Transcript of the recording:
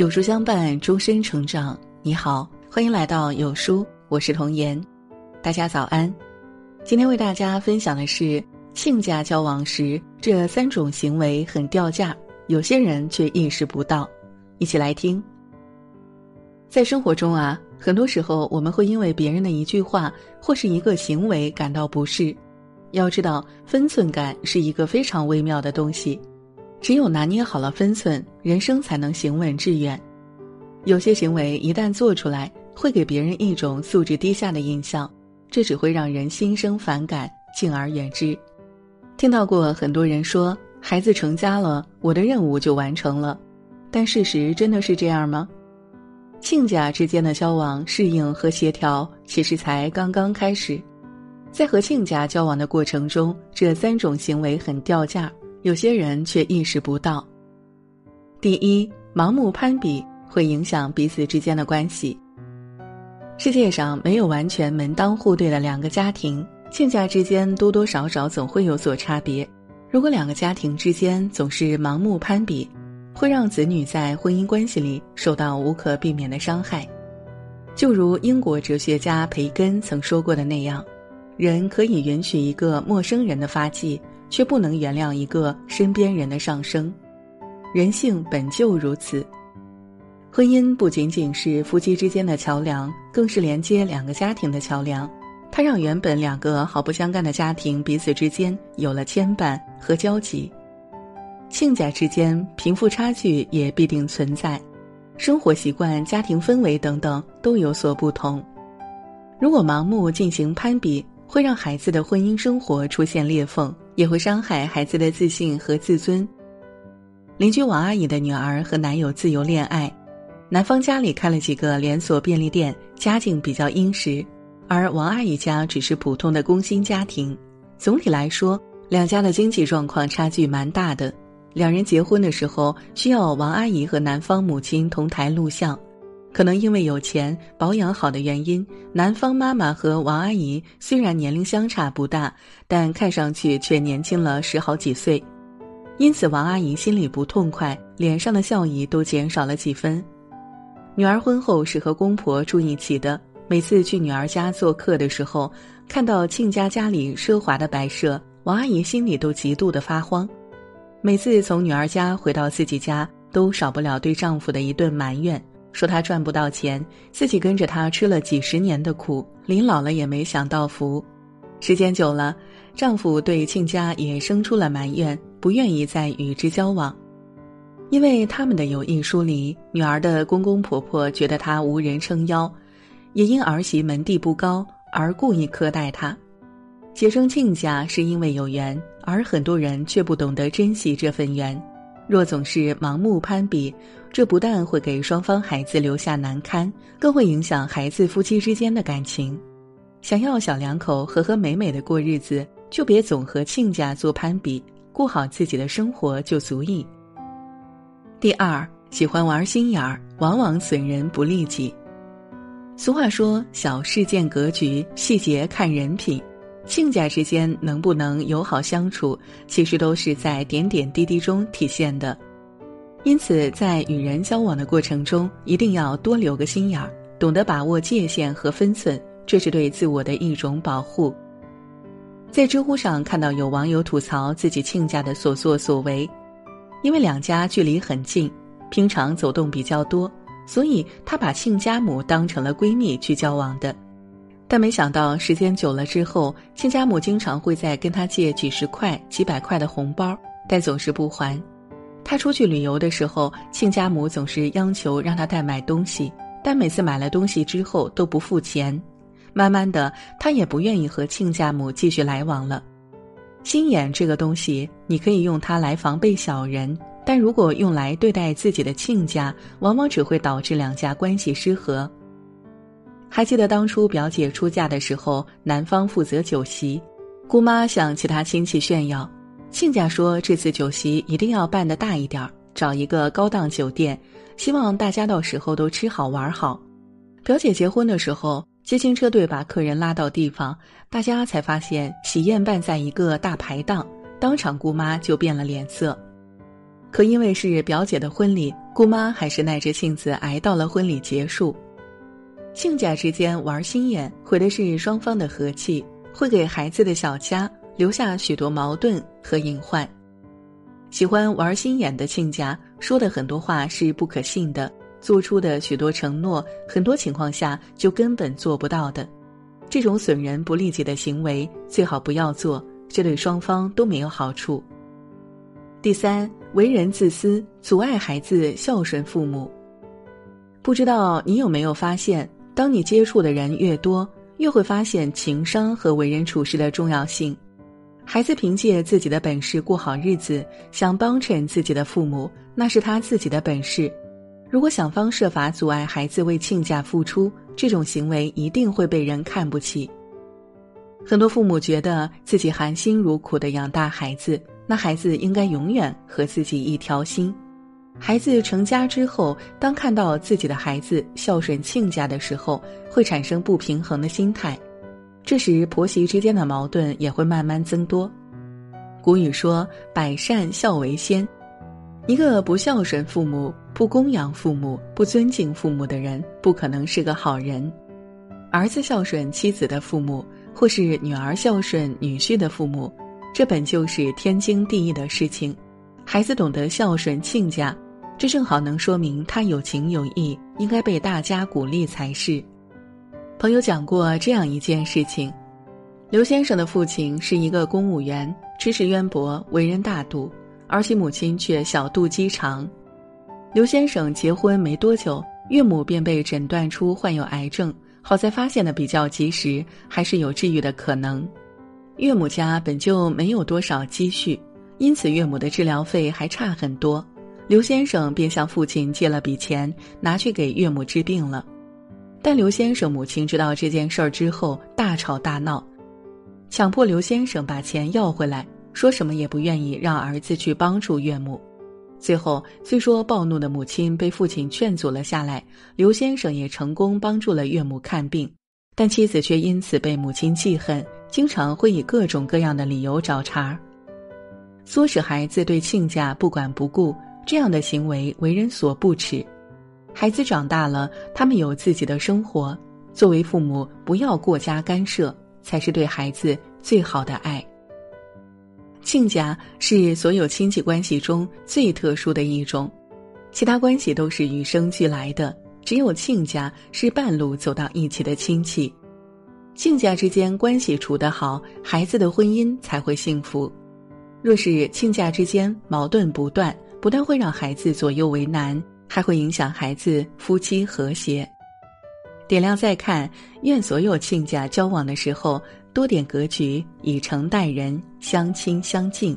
有书相伴，终身成长。你好，欢迎来到有书，我是童言。大家早安。今天为大家分享的是亲家交往时这三种行为很掉价，有些人却意识不到。一起来听。在生活中啊，很多时候我们会因为别人的一句话或是一个行为感到不适。要知道，分寸感是一个非常微妙的东西。只有拿捏好了分寸，人生才能行稳致远。有些行为一旦做出来，会给别人一种素质低下的印象，这只会让人心生反感，敬而远之。听到过很多人说，孩子成家了，我的任务就完成了，但事实真的是这样吗？亲家之间的交往、适应和协调，其实才刚刚开始。在和亲家交往的过程中，这三种行为很掉价。有些人却意识不到。第一，盲目攀比会影响彼此之间的关系。世界上没有完全门当户对的两个家庭，亲家之间多多少少总会有所差别。如果两个家庭之间总是盲目攀比，会让子女在婚姻关系里受到无可避免的伤害。就如英国哲学家培根曾说过的那样，人可以允许一个陌生人的发迹。却不能原谅一个身边人的上升，人性本就如此。婚姻不仅仅是夫妻之间的桥梁，更是连接两个家庭的桥梁。它让原本两个毫不相干的家庭彼此之间有了牵绊和交集。亲家之间贫富差距也必定存在，生活习惯、家庭氛围等等都有所不同。如果盲目进行攀比，会让孩子的婚姻生活出现裂缝。也会伤害孩子的自信和自尊。邻居王阿姨的女儿和男友自由恋爱，男方家里开了几个连锁便利店，家境比较殷实，而王阿姨家只是普通的工薪家庭。总体来说，两家的经济状况差距蛮大的。两人结婚的时候，需要王阿姨和男方母亲同台录像。可能因为有钱、保养好的原因，男方妈妈和王阿姨虽然年龄相差不大，但看上去却年轻了十好几岁，因此王阿姨心里不痛快，脸上的笑意都减少了几分。女儿婚后是和公婆住一起的，每次去女儿家做客的时候，看到亲家家里奢华的摆设，王阿姨心里都极度的发慌。每次从女儿家回到自己家，都少不了对丈夫的一顿埋怨。说他赚不到钱，自己跟着他吃了几十年的苦，临老了也没享到福。时间久了，丈夫对亲家也生出了埋怨，不愿意再与之交往。因为他们的友谊疏离，女儿的公公婆婆觉得她无人撑腰，也因儿媳门第不高而故意苛待她。结成亲家是因为有缘，而很多人却不懂得珍惜这份缘。若总是盲目攀比，这不但会给双方孩子留下难堪，更会影响孩子夫妻之间的感情。想要小两口和和美美的过日子，就别总和亲家做攀比，过好自己的生活就足矣。第二，喜欢玩心眼儿，往往损人不利己。俗话说：“小事见格局，细节看人品。”亲家之间能不能友好相处，其实都是在点点滴滴中体现的。因此，在与人交往的过程中，一定要多留个心眼儿，懂得把握界限和分寸，这是对自我的一种保护。在知乎上看到有网友吐槽自己亲家的所作所为，因为两家距离很近，平常走动比较多，所以他把亲家母当成了闺蜜去交往的。但没想到，时间久了之后，亲家母经常会在跟他借几十块、几百块的红包，但总是不还。他出去旅游的时候，亲家母总是央求让他代买东西，但每次买了东西之后都不付钱。慢慢的，他也不愿意和亲家母继续来往了。心眼这个东西，你可以用它来防备小人，但如果用来对待自己的亲家，往往只会导致两家关系失和。还记得当初表姐出嫁的时候，男方负责酒席，姑妈向其他亲戚炫耀，亲家说这次酒席一定要办得大一点儿，找一个高档酒店，希望大家到时候都吃好玩好。表姐结婚的时候，接亲车队把客人拉到地方，大家才发现喜宴办在一个大排档，当场姑妈就变了脸色。可因为是表姐的婚礼，姑妈还是耐着性子挨到了婚礼结束。亲家之间玩心眼，毁的是双方的和气，会给孩子的小家留下许多矛盾和隐患。喜欢玩心眼的亲家说的很多话是不可信的，做出的许多承诺，很多情况下就根本做不到的。这种损人不利己的行为最好不要做，这对双方都没有好处。第三，为人自私，阻碍孩子孝顺父母。不知道你有没有发现？当你接触的人越多，越会发现情商和为人处事的重要性。孩子凭借自己的本事过好日子，想帮衬自己的父母，那是他自己的本事。如果想方设法阻碍孩子为亲家付出，这种行为一定会被人看不起。很多父母觉得自己含辛茹苦的养大孩子，那孩子应该永远和自己一条心。孩子成家之后，当看到自己的孩子孝顺亲家的时候，会产生不平衡的心态，这时婆媳之间的矛盾也会慢慢增多。古语说：“百善孝为先。”一个不孝顺父母、不供养父母、不尊敬父母的人，不可能是个好人。儿子孝顺妻子的父母，或是女儿孝顺女婿的父母，这本就是天经地义的事情。孩子懂得孝顺亲家。这正好能说明他有情有义，应该被大家鼓励才是。朋友讲过这样一件事情：刘先生的父亲是一个公务员，知识渊博，为人大度，而其母亲却小肚鸡肠。刘先生结婚没多久，岳母便被诊断出患有癌症，好在发现的比较及时，还是有治愈的可能。岳母家本就没有多少积蓄，因此岳母的治疗费还差很多。刘先生便向父亲借了笔钱，拿去给岳母治病了。但刘先生母亲知道这件事儿之后，大吵大闹，强迫刘先生把钱要回来，说什么也不愿意让儿子去帮助岳母。最后，虽说暴怒的母亲被父亲劝阻了下来，刘先生也成功帮助了岳母看病，但妻子却因此被母亲记恨，经常会以各种各样的理由找茬儿，唆使孩子对亲家不管不顾。这样的行为为人所不齿，孩子长大了，他们有自己的生活。作为父母，不要过加干涉，才是对孩子最好的爱。亲家是所有亲戚关系中最特殊的一种，其他关系都是与生俱来的，只有亲家是半路走到一起的亲戚。亲家之间关系处得好，孩子的婚姻才会幸福。若是亲家之间矛盾不断，不但会让孩子左右为难，还会影响孩子夫妻和谐。点亮再看，愿所有亲家交往的时候多点格局，以诚待人，相亲相敬。